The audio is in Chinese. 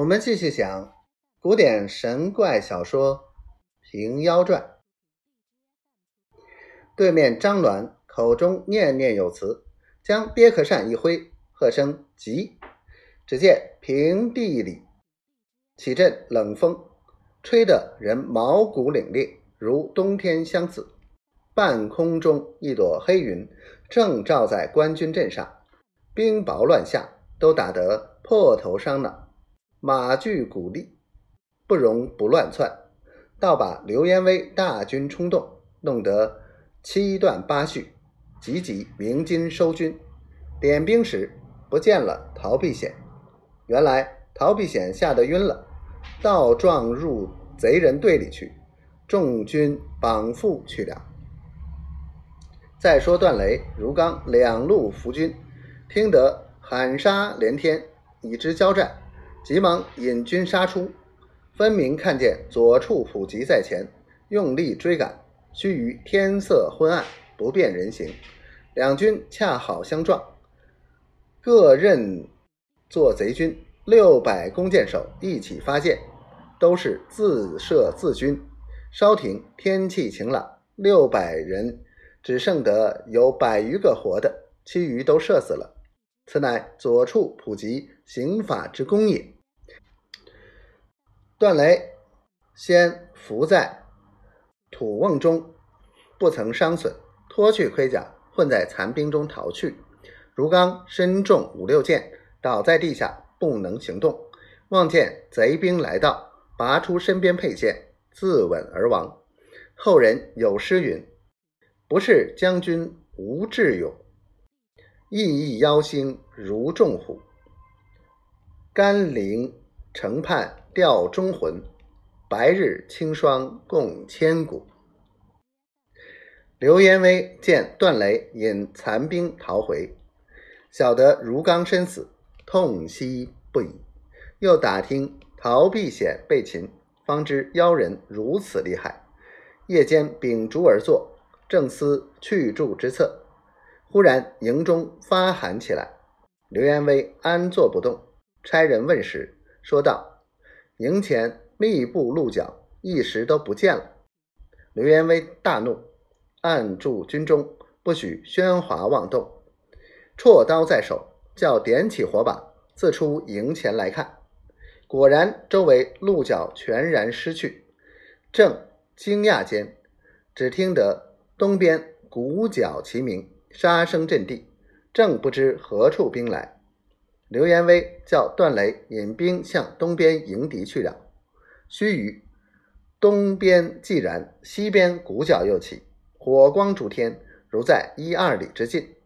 我们继续讲古典神怪小说《平妖传》。对面张鸾口中念念有词，将鳖壳扇一挥，喝声“急”，只见平地里起阵冷风，吹得人毛骨凛冽，如冬天相似。半空中一朵黑云正罩在官军阵上，冰雹乱下，都打得破头伤脑。马具鼓励，不容不乱窜，倒把刘延威大军冲动，弄得七断八续，急急鸣金收军。点兵时不见了陶必显，原来陶必显吓得晕了，倒撞入贼人队里去，众军绑缚去了。再说段雷、如刚两路伏军，听得喊杀连天，已知交战。急忙引军杀出，分明看见左处普吉在前，用力追赶。须臾天色昏暗，不辨人形，两军恰好相撞，各任做贼军。六百弓箭手一起发箭，都是自射自军。稍停，天气晴朗，六百人只剩得有百余个活的，其余都射死了。此乃左处普及刑法之功也。段雷先伏在土瓮中，不曾伤损，脱去盔甲，混在残兵中逃去。如刚身中五六箭，倒在地下，不能行动。望见贼兵来到，拔出身边佩剑，自刎而亡。后人有诗云：“不是将军无智勇。”熠熠妖星如众虎，甘陵城畔吊忠魂，白日清霜共千古。刘延威见段雷引残兵逃回，晓得如刚身死，痛惜不已。又打听陶必显被擒，方知妖人如此厉害。夜间秉烛而坐，正思去住之策。忽然营中发喊起来，刘延威安坐不动，差人问时，说道：“营前密布鹿角，一时都不见了。”刘延威大怒，按住军中，不许喧哗妄动，绰刀在手，叫点起火把，自出营前来看，果然周围鹿角全然失去。正惊讶间，只听得东边鼓角齐鸣。杀声震地，正不知何处兵来。刘延威叫段雷引兵向东边迎敌去了。须臾，东边既燃，西边鼓角又起，火光烛天，如在一二里之近。